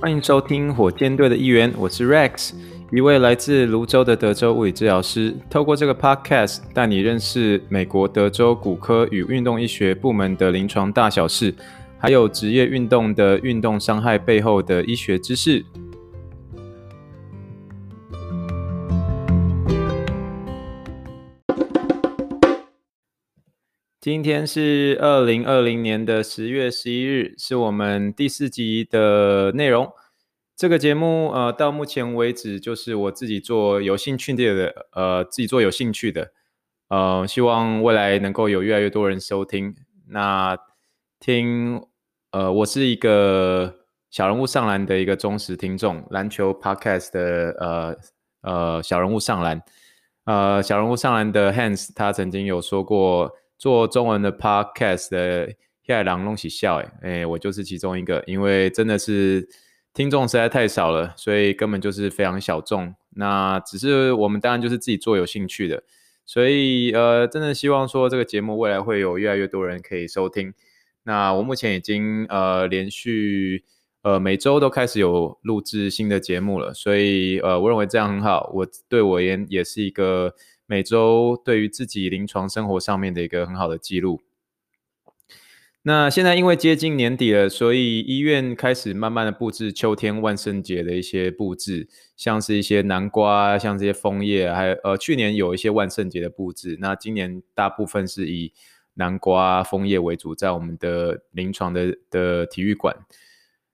欢迎收听火箭队的一员，我是 Rex，一位来自泸州的德州物理治疗师。透过这个 Podcast，带你认识美国德州骨科与运动医学部门的临床大小事，还有职业运动的运动伤害背后的医学知识。今天是二零二零年的十月十一日，是我们第四集的内容。这个节目呃，到目前为止就是我自己做有兴趣的，呃，自己做有兴趣的，呃，希望未来能够有越来越多人收听。那听，呃，我是一个小人物上篮的一个忠实听众，篮球 Podcast 的呃呃小人物上篮，呃，小人物上篮的 Hans 他曾经有说过。做中文的 podcast 的下狼弄起笑，哎，我就是其中一个，因为真的是听众实在太少了，所以根本就是非常小众。那只是我们当然就是自己做有兴趣的，所以呃，真的希望说这个节目未来会有越来越多人可以收听。那我目前已经呃连续呃每周都开始有录制新的节目了，所以呃我认为这样很好，我对我也也是一个。每周对于自己临床生活上面的一个很好的记录。那现在因为接近年底了，所以医院开始慢慢的布置秋天万圣节的一些布置，像是一些南瓜，像这些枫叶，还有呃去年有一些万圣节的布置。那今年大部分是以南瓜、枫叶为主，在我们的临床的的体育馆。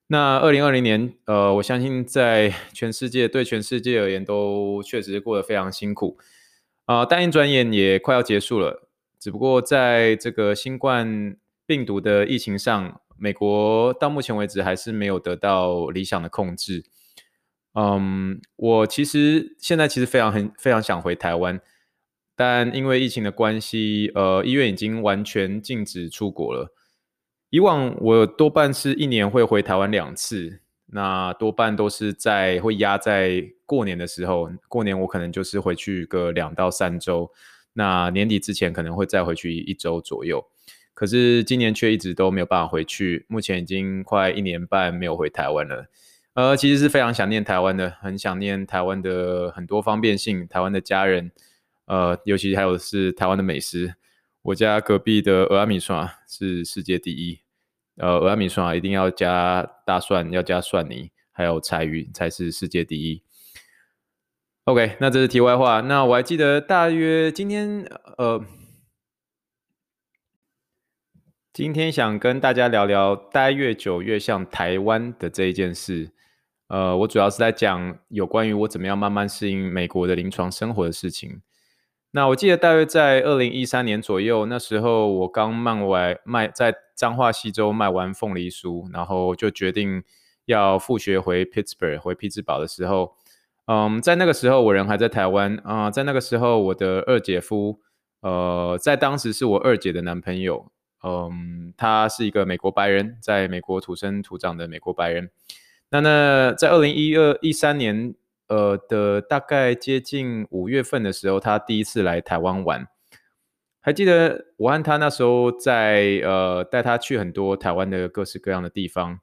那二零二零年，呃，我相信在全世界对全世界而言都确实过得非常辛苦。啊、但一转眼也快要结束了。只不过在这个新冠病毒的疫情上，美国到目前为止还是没有得到理想的控制。嗯，我其实现在其实非常很非常想回台湾，但因为疫情的关系，呃，医院已经完全禁止出国了。以往我多半是一年会回台湾两次。那多半都是在会压在过年的时候，过年我可能就是回去个两到三周，那年底之前可能会再回去一周左右。可是今年却一直都没有办法回去，目前已经快一年半没有回台湾了。呃，其实是非常想念台湾的，很想念台湾的很多方便性，台湾的家人，呃，尤其还有是台湾的美食。我家隔壁的蚵仔面线是世界第一。呃，蚵仔面线一定要加大蒜，要加蒜泥，还有柴鱼才是世界第一。OK，那这是题外话。那我还记得大约今天，呃，今天想跟大家聊聊待越久越像台湾的这一件事。呃，我主要是在讲有关于我怎么样慢慢适应美国的临床生活的事情。那我记得大约在二零一三年左右，那时候我刚卖完卖在彰化溪州卖完凤梨酥，然后就决定要复学回 Pittsburgh 回匹兹堡的时候，嗯，在那个时候我人还在台湾啊，在那个时候我的二姐夫，呃，在当时是我二姐的男朋友，嗯，他是一个美国白人，在美国土生土长的美国白人。那那在二零一二一三年。呃的大概接近五月份的时候，他第一次来台湾玩，还记得我和他那时候在呃带他去很多台湾的各式各样的地方。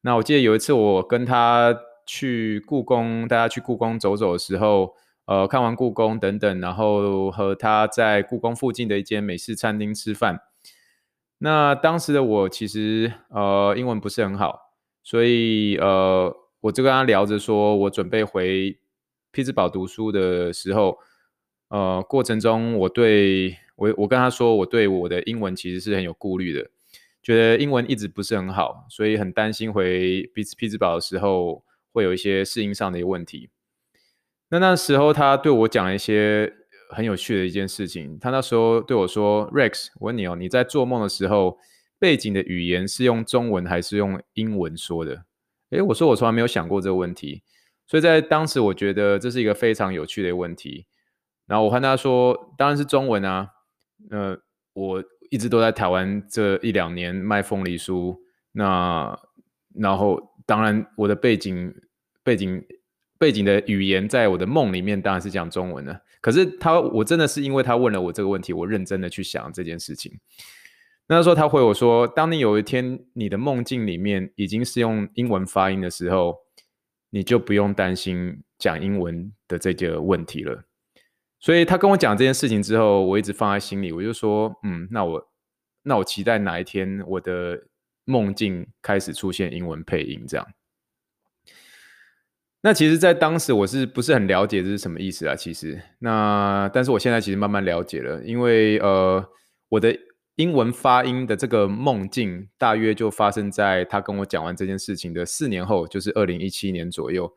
那我记得有一次我跟他去故宫，带他去故宫走走的时候，呃看完故宫等等，然后和他在故宫附近的一间美式餐厅吃饭。那当时的我其实呃英文不是很好，所以呃。我就跟他聊着说，我准备回匹兹堡读书的时候，呃，过程中我对我我跟他说，我对我的英文其实是很有顾虑的，觉得英文一直不是很好，所以很担心回匹匹兹堡的时候会有一些适应上的一个问题。那那时候他对我讲了一些很有趣的一件事情，他那时候对我说：“Rex，我问你哦，你在做梦的时候，背景的语言是用中文还是用英文说的？”诶，我说我从来没有想过这个问题，所以在当时我觉得这是一个非常有趣的问题。然后我和他说，当然是中文啊。呃，我一直都在台湾这一两年卖凤梨酥，那然后当然我的背景背景背景的语言在我的梦里面当然是讲中文的。可是他我真的是因为他问了我这个问题，我认真的去想这件事情。那时候他回我说，当你有一天你的梦境里面已经是用英文发音的时候，你就不用担心讲英文的这个问题了。所以他跟我讲这件事情之后，我一直放在心里，我就说，嗯，那我那我期待哪一天我的梦境开始出现英文配音这样。那其实，在当时我是不是很了解这是什么意思啊？其实，那但是我现在其实慢慢了解了，因为呃，我的英文发音的这个梦境，大约就发生在他跟我讲完这件事情的四年后，就是二零一七年左右。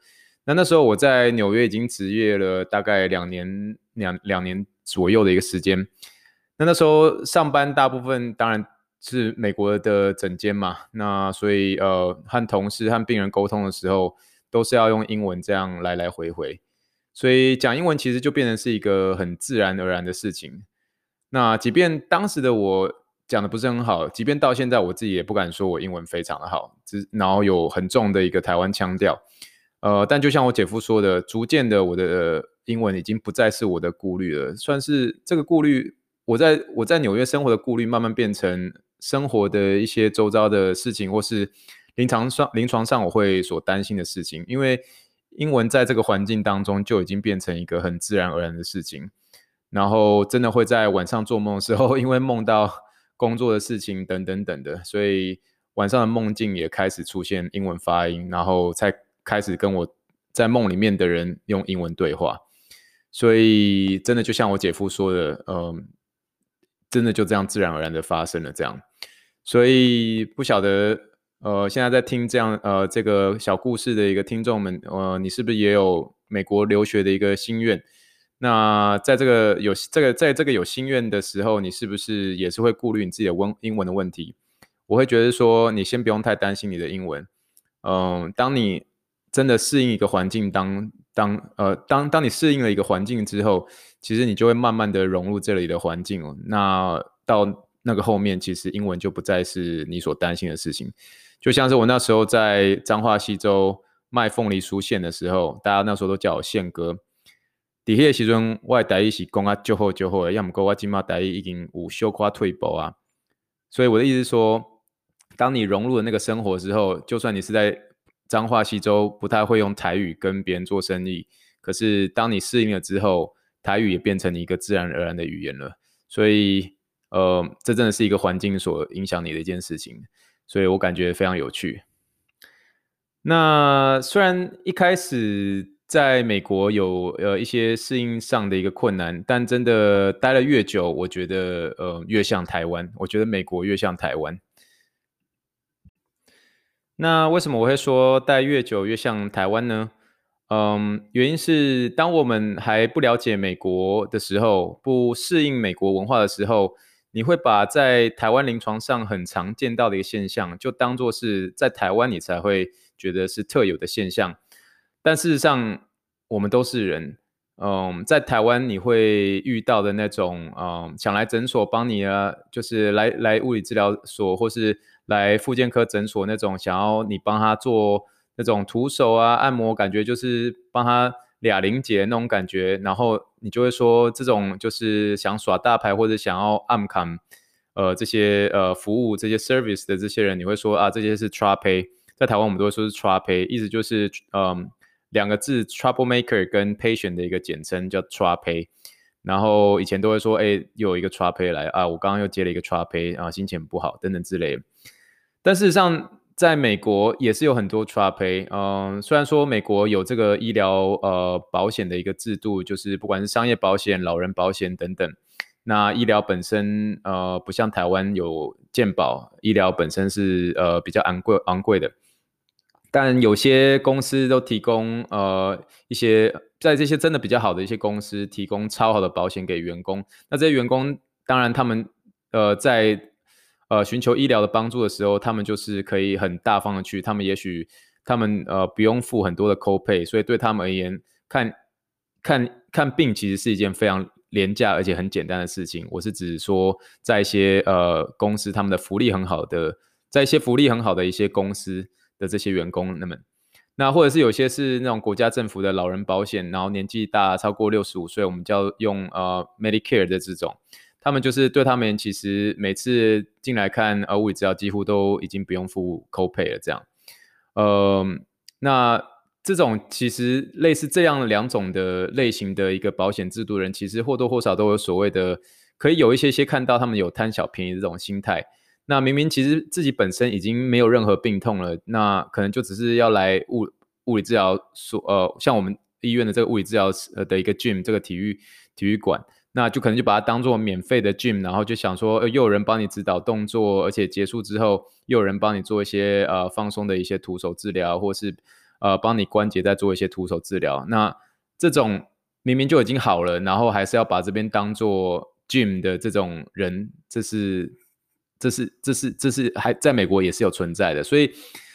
那那时候我在纽约已经执业了大概两年两两年左右的一个时间。那那时候上班大部分当然是美国的诊间嘛，那所以呃，和同事和病人沟通的时候。都是要用英文这样来来回回，所以讲英文其实就变成是一个很自然而然的事情。那即便当时的我讲的不是很好，即便到现在我自己也不敢说我英文非常的好，只然后有很重的一个台湾腔调。呃，但就像我姐夫说的，逐渐的我的英文已经不再是我的顾虑了，算是这个顾虑，我在我在纽约生活的顾虑慢慢变成生活的一些周遭的事情，或是。临床上，临床上我会所担心的事情，因为英文在这个环境当中就已经变成一个很自然而然的事情。然后真的会在晚上做梦的时候，因为梦到工作的事情等等等的，所以晚上的梦境也开始出现英文发音，然后才开始跟我在梦里面的人用英文对话。所以真的就像我姐夫说的，嗯，真的就这样自然而然的发生了这样。所以不晓得。呃，现在在听这样呃这个小故事的一个听众们，呃，你是不是也有美国留学的一个心愿？那在这个有这个在这个有心愿的时候，你是不是也是会顾虑你自己的文英文的问题？我会觉得说，你先不用太担心你的英文。嗯、当你真的适应一个环境当当呃当当你适应了一个环境之后，其实你就会慢慢的融入这里的环境哦。那到那个后面，其实英文就不再是你所担心的事情。就像是我那时候在彰化溪州卖凤梨酥馅的时候，大家那时候都叫我宪哥。底下时阵，我台语是讲啊，就好就好，要么讲我今嘛台语已经有小可退步啊。所以我的意思是说，当你融入了那个生活之后，就算你是在彰化西州不太会用台语跟别人做生意，可是当你适应了之后，台语也变成你一个自然而然的语言了。所以，呃，这真的是一个环境所影响你的一件事情。所以我感觉非常有趣。那虽然一开始在美国有呃一些适应上的一个困难，但真的待了越久，我觉得呃越像台湾。我觉得美国越像台湾。那为什么我会说待越久越像台湾呢？嗯，原因是当我们还不了解美国的时候，不适应美国文化的时候。你会把在台湾临床上很常见到的一个现象，就当做是在台湾你才会觉得是特有的现象。但事实上，我们都是人。嗯，在台湾你会遇到的那种，嗯，想来诊所帮你啊，就是来来物理治疗所或是来复健科诊所那种，想要你帮他做那种徒手啊按摩，感觉就是帮他。俩零节那种感觉，然后你就会说，这种就是想耍大牌或者想要暗砍，呃，这些呃服务这些 service 的这些人，你会说啊，这些是 trouble，在台湾我们都会说是 trouble，意思就是嗯两个字 troublemaker 跟 patient 的一个简称叫 trouble，然后以前都会说，哎，又有一个 trouble 来啊，我刚刚又接了一个 trouble 啊，心情不好等等之类，但事实上。在美国也是有很多 trouble，嗯，虽然说美国有这个医疗呃保险的一个制度，就是不管是商业保险、老人保险等等，那医疗本身呃不像台湾有健保，医疗本身是呃比较昂贵昂贵的，但有些公司都提供呃一些在这些真的比较好的一些公司提供超好的保险给员工，那这些员工当然他们呃在。呃，寻求医疗的帮助的时候，他们就是可以很大方的去，他们也许他们呃不用付很多的 copay，所以对他们而言，看看看病其实是一件非常廉价而且很简单的事情。我是指说，在一些呃公司，他们的福利很好的，在一些福利很好的一些公司的这些员工，那么那或者是有些是那种国家政府的老人保险，然后年纪大超过六十五岁，我们叫用呃 Medicare 的这种。他们就是对他们其实每次进来看呃物理治疗，几乎都已经不用付 copay 了这样。呃，那这种其实类似这样两种的类型的一个保险制度人，其实或多或少都有所谓的，可以有一些些看到他们有贪小便宜的这种心态。那明明其实自己本身已经没有任何病痛了，那可能就只是要来物物理治疗所，呃，像我们医院的这个物理治疗呃的一个 gym 这个体育体育馆，那就可能就把它当做免费的 gym，然后就想说，呃，又有人帮你指导动作，而且结束之后又有人帮你做一些呃放松的一些徒手治疗，或是呃帮你关节再做一些徒手治疗。那这种明明就已经好了，然后还是要把这边当做 gym 的这种人，这是。这是这是这是还在美国也是有存在的，所以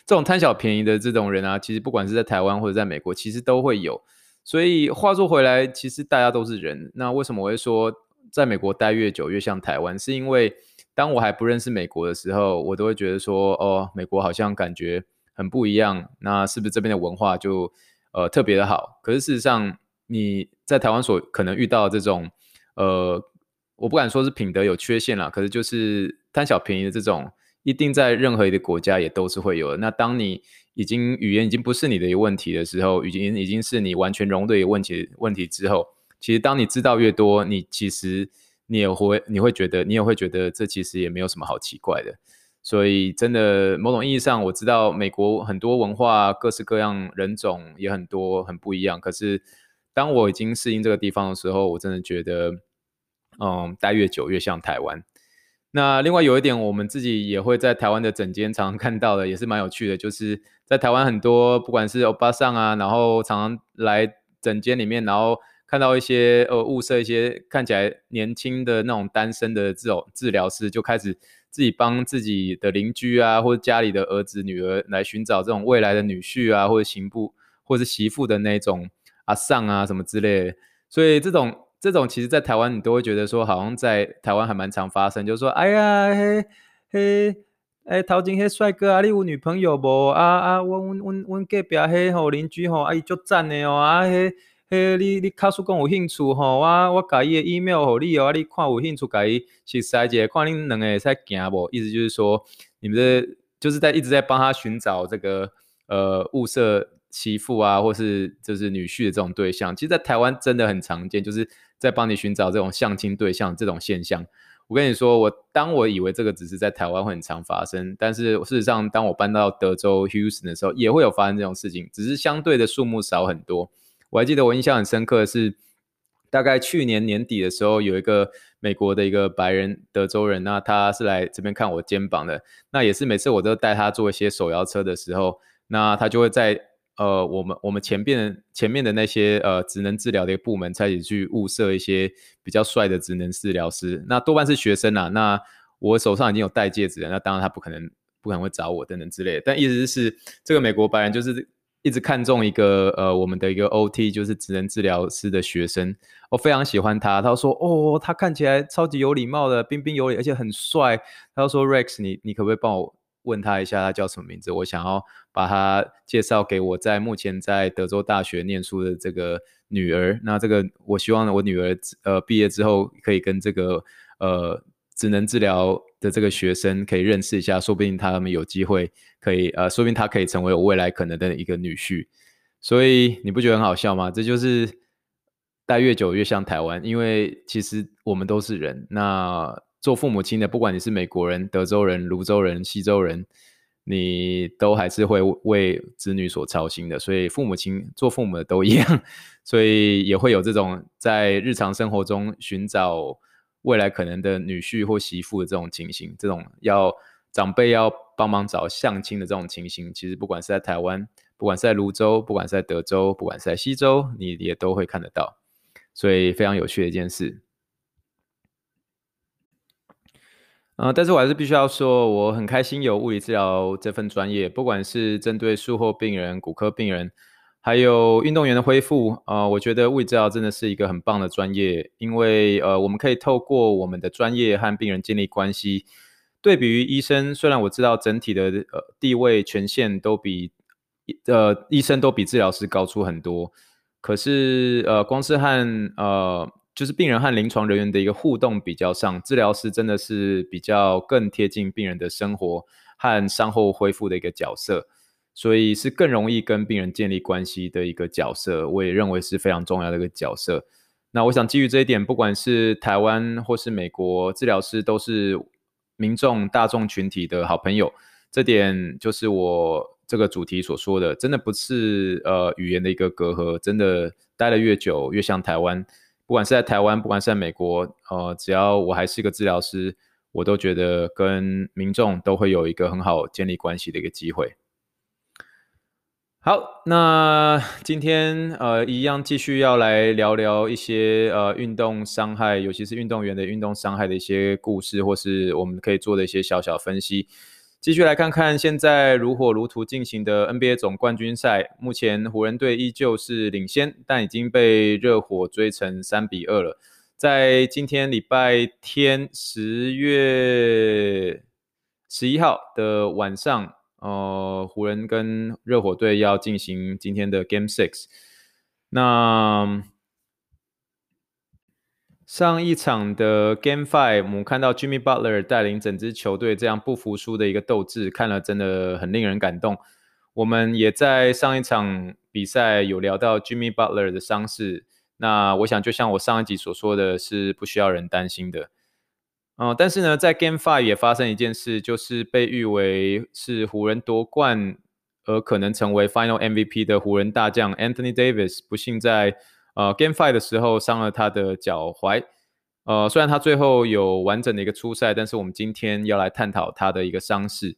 这种贪小便宜的这种人啊，其实不管是在台湾或者在美国，其实都会有。所以话说回来，其实大家都是人。那为什么我会说在美国待越久越像台湾？是因为当我还不认识美国的时候，我都会觉得说，哦，美国好像感觉很不一样。那是不是这边的文化就呃特别的好？可是事实上，你在台湾所可能遇到这种呃。我不敢说是品德有缺陷啦，可是就是贪小便宜的这种，一定在任何一个国家也都是会有的。那当你已经语言已经不是你的一个问题的时候，已经已经是你完全融入对问题问题之后，其实当你知道越多，你其实你也会你会觉得你也会觉得这其实也没有什么好奇怪的。所以真的某种意义上，我知道美国很多文化各式各样人种也很多很不一样。可是当我已经适应这个地方的时候，我真的觉得。嗯，待越久越像台湾。那另外有一点，我们自己也会在台湾的诊间常常看到的，也是蛮有趣的，就是在台湾很多不管是欧巴桑啊，然后常常来整间里面，然后看到一些呃物色一些看起来年轻的那种单身的这种治疗师，就开始自己帮自己的邻居啊，或者家里的儿子女儿来寻找这种未来的女婿啊，或者媳妇或者是媳妇的那种阿桑啊什么之类的，所以这种。这种其实，在台湾你都会觉得说，好像在台湾还蛮常发生，就是说，哎呀，嘿，嘿，哎，头前嘿帅哥啊，你有女朋友不？啊啊，我我我我隔壁嘿吼邻居吼，阿姨足赞的哦，啊嘿，嘿，你你卡叔讲有兴趣吼，我我改伊的 email 给你哦，你看有兴趣改伊去筛一下，看你两个会使行不？意思就是说，你们的就是在一直在帮他寻找这个呃物色媳妇啊，或是就是女婿的这种对象。其实，在台湾真的很常见，就是。在帮你寻找这种相亲对象这种现象，我跟你说，我当我以为这个只是在台湾会很常发生，但是事实上，当我搬到德州 Houston 的时候，也会有发生这种事情，只是相对的数目少很多。我还记得我印象很深刻的是，大概去年年底的时候，有一个美国的一个白人德州人，那他是来这边看我肩膀的，那也是每次我都带他做一些手摇车的时候，那他就会在。呃，我们我们前边前面的那些呃职能治疗的一个部门，开始去物色一些比较帅的职能治疗师，那多半是学生啊。那我手上已经有戴戒指了，那当然他不可能不可能会找我等等之类的。但意思是，这个美国白人就是一直看中一个呃我们的一个 OT，就是职能治疗师的学生，我非常喜欢他。他说哦，他看起来超级有礼貌的，彬彬有礼，而且很帅。他说 Rex，你你可不可以帮我？问他一下，他叫什么名字？我想要把他介绍给我在目前在德州大学念书的这个女儿。那这个我希望我女儿呃毕业之后可以跟这个呃职能治疗的这个学生可以认识一下，说不定他们有机会可以呃，说不定他可以成为我未来可能的一个女婿。所以你不觉得很好笑吗？这就是待越久越像台湾，因为其实我们都是人。那做父母亲的，不管你是美国人、德州人、泸州人、西州人，你都还是会为子女所操心的。所以父母亲做父母的都一样，所以也会有这种在日常生活中寻找未来可能的女婿或媳妇的这种情形。这种要长辈要帮忙找相亲的这种情形，其实不管是在台湾，不管是在泸州，不管是在德州，不管是在西州，你也都会看得到。所以非常有趣的一件事。呃，但是我还是必须要说，我很开心有物理治疗这份专业，不管是针对术后病人、骨科病人，还有运动员的恢复，啊、我觉得物理治疗真的是一个很棒的专业，因为呃，我们可以透过我们的专业和病人建立关系。对比于医生，虽然我知道整体的呃地位权限都比呃医生都比治疗师高出很多，可是呃，光是和呃就是病人和临床人员的一个互动比较上，治疗师真的是比较更贴近病人的生活和伤后恢复的一个角色，所以是更容易跟病人建立关系的一个角色。我也认为是非常重要的一个角色。那我想基于这一点，不管是台湾或是美国，治疗师都是民众大众群体的好朋友。这点就是我这个主题所说的，真的不是呃语言的一个隔阂，真的待了越久越像台湾。不管是在台湾，不管是在美国，呃，只要我还是一个治疗师，我都觉得跟民众都会有一个很好建立关系的一个机会。好，那今天呃一样继续要来聊聊一些呃运动伤害，尤其是运动员的运动伤害的一些故事，或是我们可以做的一些小小分析。继续来看看现在如火如荼进行的 NBA 总冠军赛，目前湖人队依旧是领先，但已经被热火追成三比二了。在今天礼拜天十月十一号的晚上，呃，湖人跟热火队要进行今天的 Game Six。那上一场的 Game Five，我们看到 Jimmy Butler 带领整支球队这样不服输的一个斗志，看了真的很令人感动。我们也在上一场比赛有聊到 Jimmy Butler 的伤势，那我想就像我上一集所说的是不需要人担心的。嗯、但是呢，在 Game Five 也发生一件事，就是被誉为是湖人夺冠而可能成为 Final MVP 的湖人大将 Anthony Davis 不幸在。呃，Game Five 的时候伤了他的脚踝，呃，虽然他最后有完整的一个出赛，但是我们今天要来探讨他的一个伤势。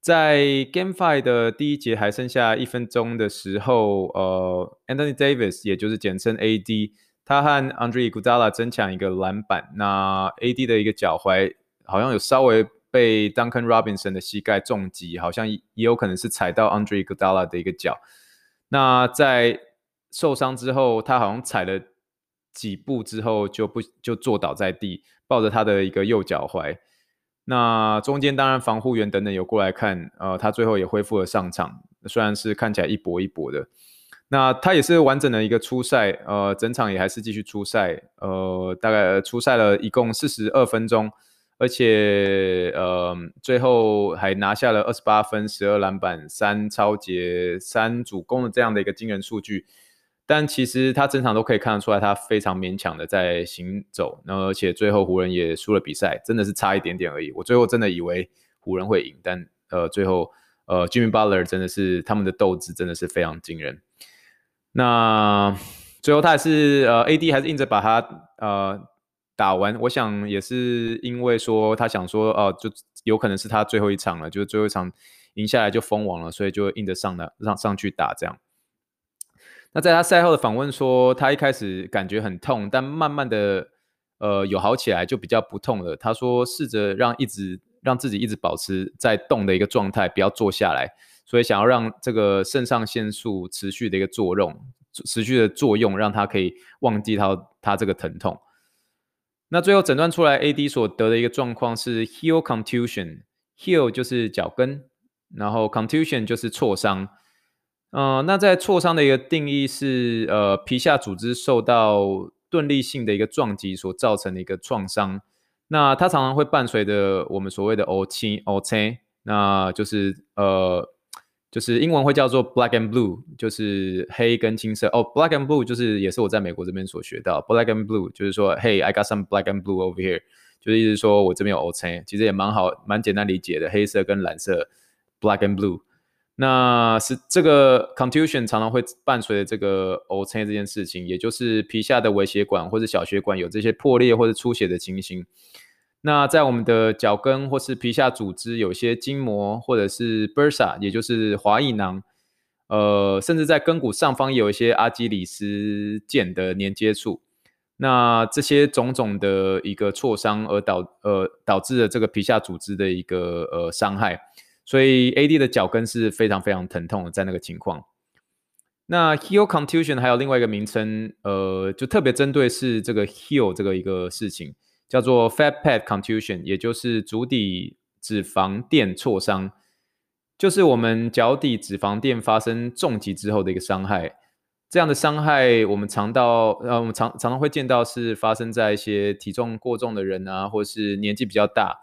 在 Game Five 的第一节还剩下一分钟的时候，呃，Anthony Davis 也就是简称 AD，他和 Andre Iguodala 争抢一个篮板，那 AD 的一个脚踝好像有稍微被 Duncan Robinson 的膝盖重击，好像也有可能是踩到 Andrei Gudala 的一个脚。那在受伤之后，他好像踩了几步之后就不就坐倒在地，抱着他的一个右脚踝。那中间当然防护员等等有过来看，呃，他最后也恢复了上场，虽然是看起来一搏一搏的。那他也是完整的一个出赛，呃，整场也还是继续出赛，呃，大概出赛了一共四十二分钟，而且呃，最后还拿下了二十八分、十二篮板、三抄截、三助攻的这样的一个惊人数据。但其实他整场都可以看得出来，他非常勉强的在行走，然后而且最后湖人也输了比赛，真的是差一点点而已。我最后真的以为湖人会赢，但呃最后呃 Jimmy Butler 真的是他们的斗志真的是非常惊人。那最后他还是呃 AD 还是硬着把他呃打完，我想也是因为说他想说哦、呃、就有可能是他最后一场了，就是最后一场赢下来就封王了，所以就硬着上的上上去打这样。那在他赛后的访问说，他一开始感觉很痛，但慢慢的，呃，有好起来，就比较不痛了。他说，试着让一直让自己一直保持在动的一个状态，不要坐下来，所以想要让这个肾上腺素持续的一个作用，持续的作用，让他可以忘记他他这个疼痛。那最后诊断出来，AD 所得的一个状况是 heel contusion，heel 就是脚跟，然后 contusion 就是挫伤。呃，那在挫伤的一个定义是，呃，皮下组织受到钝力性的一个撞击所造成的一个创伤。那它常常会伴随着我们所谓的乌青、乌青，那就是呃，就是英文会叫做 black and blue，就是黑跟青色。哦，black and blue 就是也是我在美国这边所学到，black and blue 就是说，Hey，I got some black and blue over here，就是意思说我这边有乌青，其实也蛮好，蛮简单理解的，黑色跟蓝色，black and blue。那是这个 contusion 常常会伴随着这个 O C 这件事情，也就是皮下的微血管或者小血管有这些破裂或者出血的情形。那在我们的脚跟或是皮下组织有些筋膜或者是 bursa，也就是滑液囊，呃，甚至在跟骨上方有一些阿基里斯腱的连接处。那这些种种的一个挫伤而导呃导致了这个皮下组织的一个呃伤害。所以 AD 的脚跟是非常非常疼痛的，在那个情况。那 heel contusion 还有另外一个名称，呃，就特别针对是这个 heel 这个一个事情，叫做 fat pad contusion，也就是足底脂肪垫挫伤，就是我们脚底脂肪垫发生重击之后的一个伤害。这样的伤害，我们常到呃，我们常常常会见到是发生在一些体重过重的人啊，或是年纪比较大，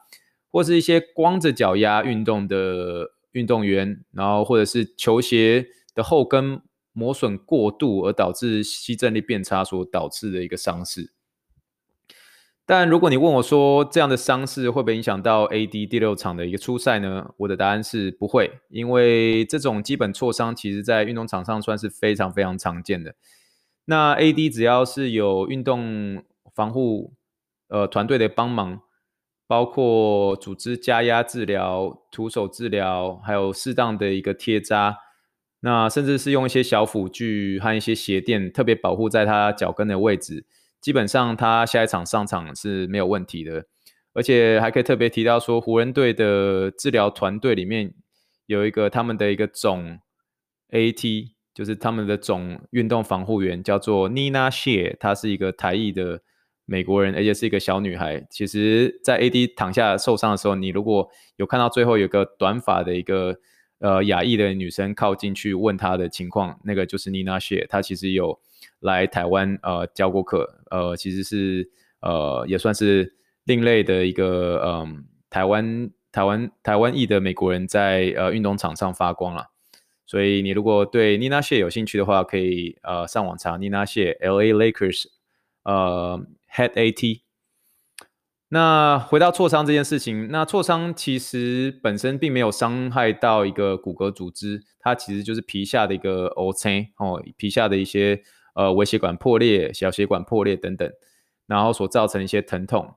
或是一些光着脚丫运动的运动员，然后或者是球鞋的后跟磨损过度而导致吸震力变差所导致的一个伤势。但如果你问我说，这样的伤势会不会影响到 AD 第六场的一个初赛呢？我的答案是不会，因为这种基本挫伤其实在运动场上算是非常非常常见的。那 AD 只要是有运动防护呃团队的帮忙，包括组织加压治疗、徒手治疗，还有适当的一个贴扎，那甚至是用一些小辅具和一些鞋垫，特别保护在他脚跟的位置。基本上他下一场上场是没有问题的，而且还可以特别提到说，湖人队的治疗团队里面有一个他们的一个总 AT，就是他们的总运动防护员，叫做 Nina Shea，她是一个台裔的美国人，而且是一个小女孩。其实，在 AD 躺下受伤的时候，你如果有看到最后有个短发的一个呃亚裔的女生靠近去问她的情况，那个就是 Nina s h e 她其实有。来台湾呃教过课，呃其实是呃也算是另类的一个嗯、台湾台湾台湾裔的美国人在呃运动场上发光了，所以你如果对 Nina s h e 有兴趣的话，可以呃上网查 Nina s h e LA Lakers 呃 Head AT。那回到挫伤这件事情，那挫伤其实本身并没有伤害到一个骨骼组织，它其实就是皮下的一个乌青哦，皮下的一些。呃，微血管破裂、小血管破裂等等，然后所造成一些疼痛，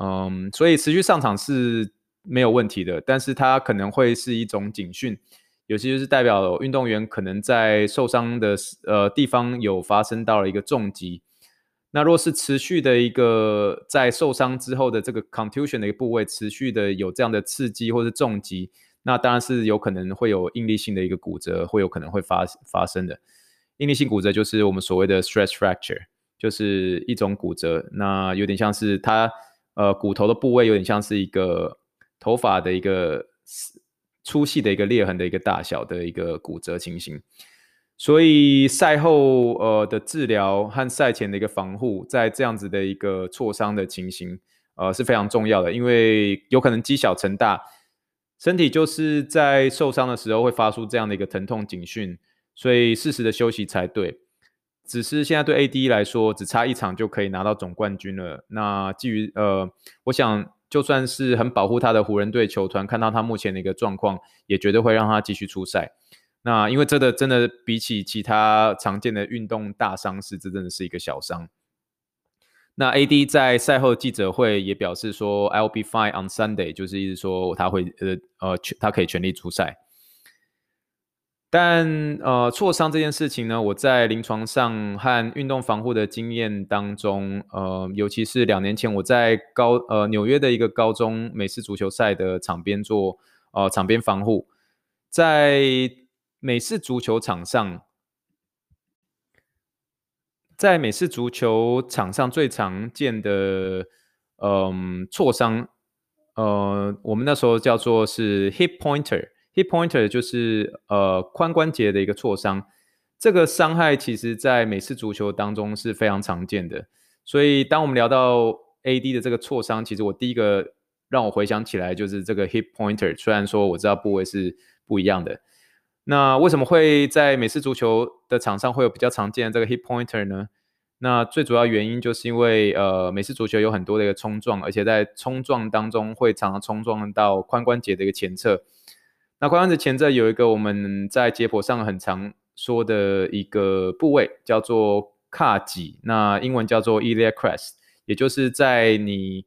嗯，所以持续上场是没有问题的，但是它可能会是一种警讯，有些就是代表运动员可能在受伤的呃地方有发生到了一个重击，那若是持续的一个在受伤之后的这个 contusion 的一个部位持续的有这样的刺激或是重击，那当然是有可能会有应力性的一个骨折，会有可能会发发生的。应力性骨折就是我们所谓的 stress fracture，就是一种骨折，那有点像是它呃骨头的部位有点像是一个头发的一个粗细的一个裂痕的一个大小的一个骨折情形，所以赛后呃的治疗和赛前的一个防护，在这样子的一个挫伤的情形呃是非常重要的，因为有可能积小成大，身体就是在受伤的时候会发出这样的一个疼痛警讯。所以适时的休息才对。只是现在对 AD 来说，只差一场就可以拿到总冠军了。那基于呃，我想就算是很保护他的湖人队球团，看到他目前的一个状况，也绝对会让他继续出赛。那因为这个真的比起其他常见的运动大伤势，这真的是一个小伤。那 AD 在赛后记者会也表示说，I'll be fine on Sunday，就是意思说他会呃呃他可以全力出赛。但呃，挫伤这件事情呢，我在临床上和运动防护的经验当中，呃，尤其是两年前我在高呃纽约的一个高中美式足球赛的场边做呃场边防护，在美式足球场上，在美式足球场上最常见的嗯、挫伤，呃，我们那时候叫做是 hip pointer。Hip pointer 就是呃髋关节的一个挫伤，这个伤害其实在美式足球当中是非常常见的。所以当我们聊到 AD 的这个挫伤，其实我第一个让我回想起来就是这个 hip pointer。虽然说我知道部位是不一样的，那为什么会在美式足球的场上会有比较常见的这个 hip pointer 呢？那最主要原因就是因为呃美式足球有很多的一个冲撞，而且在冲撞当中会常常冲撞到髋关节的一个前侧。那髋关节前侧有一个我们在解剖上很常说的一个部位，叫做髂脊，那英文叫做 iliac crest，也就是在你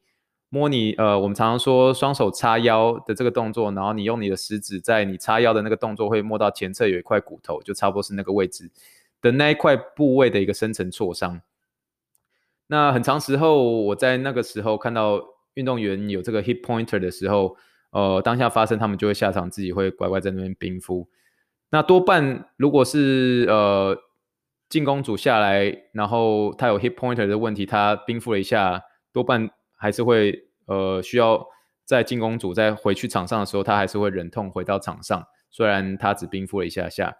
摸你呃，我们常常说双手叉腰的这个动作，然后你用你的食指在你叉腰的那个动作会摸到前侧有一块骨头，就差不多是那个位置的那一块部位的一个深层挫伤。那很长时候，我在那个时候看到运动员有这个 hip pointer 的时候。呃，当下发生，他们就会下场，自己会乖乖在那边冰敷。那多半如果是呃进攻组下来，然后他有 hip pointer 的问题，他冰敷了一下，多半还是会呃需要在进攻组再回去场上的时候，他还是会忍痛回到场上。虽然他只冰敷了一下下。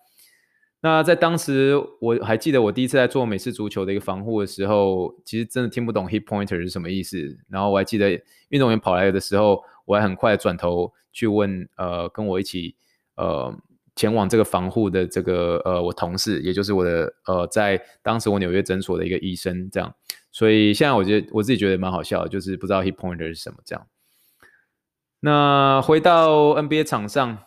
那在当时，我还记得我第一次在做美式足球的一个防护的时候，其实真的听不懂 hit pointer 是什么意思。然后我还记得运动员跑来的时候，我还很快转头去问呃跟我一起呃前往这个防护的这个呃我同事，也就是我的呃在当时我纽约诊所的一个医生，这样。所以现在我觉得我自己觉得蛮好笑，就是不知道 hip pointer 是什么这样。那回到 NBA 场上。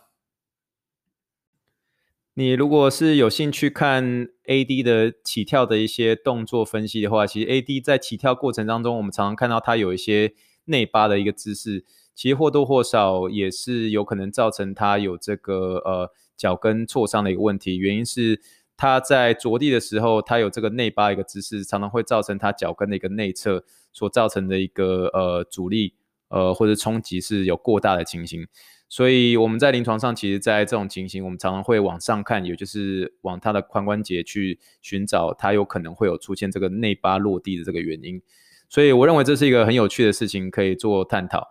你如果是有兴趣看 AD 的起跳的一些动作分析的话，其实 AD 在起跳过程当中，我们常常看到他有一些内八的一个姿势，其实或多或少也是有可能造成他有这个呃脚跟挫伤的一个问题。原因是他在着地的时候，他有这个内八一个姿势，常常会造成他脚跟的一个内侧所造成的一个呃阻力呃或者冲击是有过大的情形。所以我们在临床上，其实，在这种情形，我们常常会往上看，也就是往他的髋关节去寻找，他有可能会有出现这个内八落地的这个原因。所以我认为这是一个很有趣的事情，可以做探讨。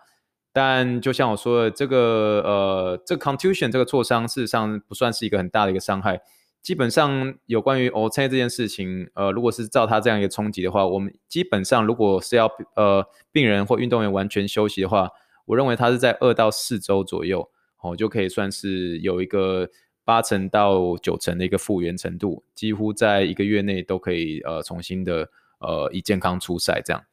但就像我说的，这个呃，这个 contusion 这个挫伤，事实上不算是一个很大的一个伤害。基本上有关于 OT 这件事情，呃，如果是照他这样一个冲击的话，我们基本上如果是要呃病人或运动员完全休息的话。我认为他是在二到四周左右，哦，就可以算是有一个八成到九成的一个复原程度，几乎在一个月内都可以呃重新的呃以健康出赛这样，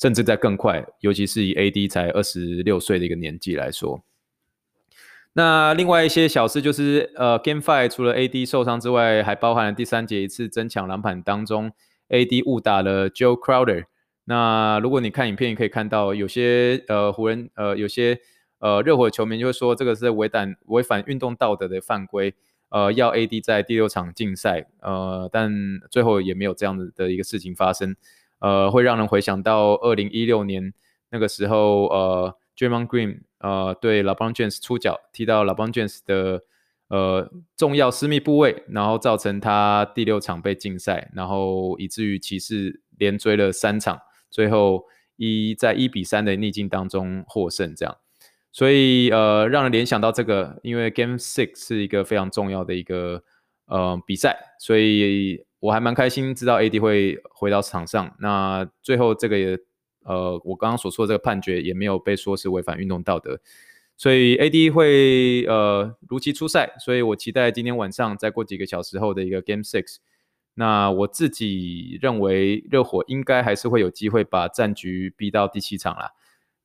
甚至在更快，尤其是以 AD 才二十六岁的一个年纪来说。那另外一些小事就是呃 Game Five 除了 AD 受伤之外，还包含了第三节一次争抢篮板当中，AD 误打了 Joe Crowder。那如果你看影片，你可以看到有些呃湖人呃有些呃热火球迷就会说这个是违反违反运动道德的犯规，呃要 AD 在第六场禁赛，呃但最后也没有这样子的一个事情发生，呃会让人回想到二零一六年那个时候呃，Dream On Green 呃对 LeBron James 出脚踢到 LeBron James 的呃重要私密部位，然后造成他第六场被禁赛，然后以至于骑士连追了三场。最后一在一比三的逆境当中获胜，这样，所以呃，让人联想到这个，因为 Game Six 是一个非常重要的一个呃比赛，所以我还蛮开心知道 AD 会回到场上。那最后这个也呃，我刚刚所说的这个判决也没有被说是违反运动道德，所以 AD 会呃如期出赛。所以我期待今天晚上再过几个小时后的一个 Game Six。那我自己认为，热火应该还是会有机会把战局逼到第七场啦。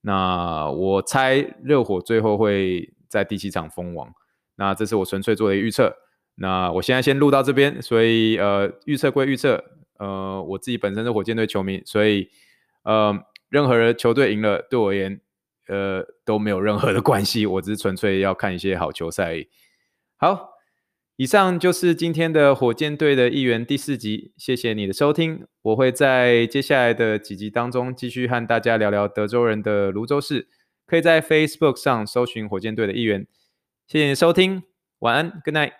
那我猜热火最后会在第七场封王。那这是我纯粹做的预测。那我现在先录到这边，所以呃，预测归预测，呃，我自己本身是火箭队球迷，所以呃，任何人球队赢了，对我而言呃都没有任何的关系。我只是纯粹要看一些好球赛而已。好，以上就是今天的火箭队的议员第四集。谢谢你的收听，我会在接下来的几集当中继续和大家聊聊德州人的泸州市。可以在 Facebook 上搜寻火箭队的议员。谢谢你的收听，晚安，good night。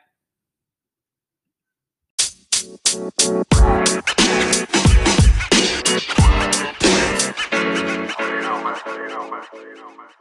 you know, más, más, más, más.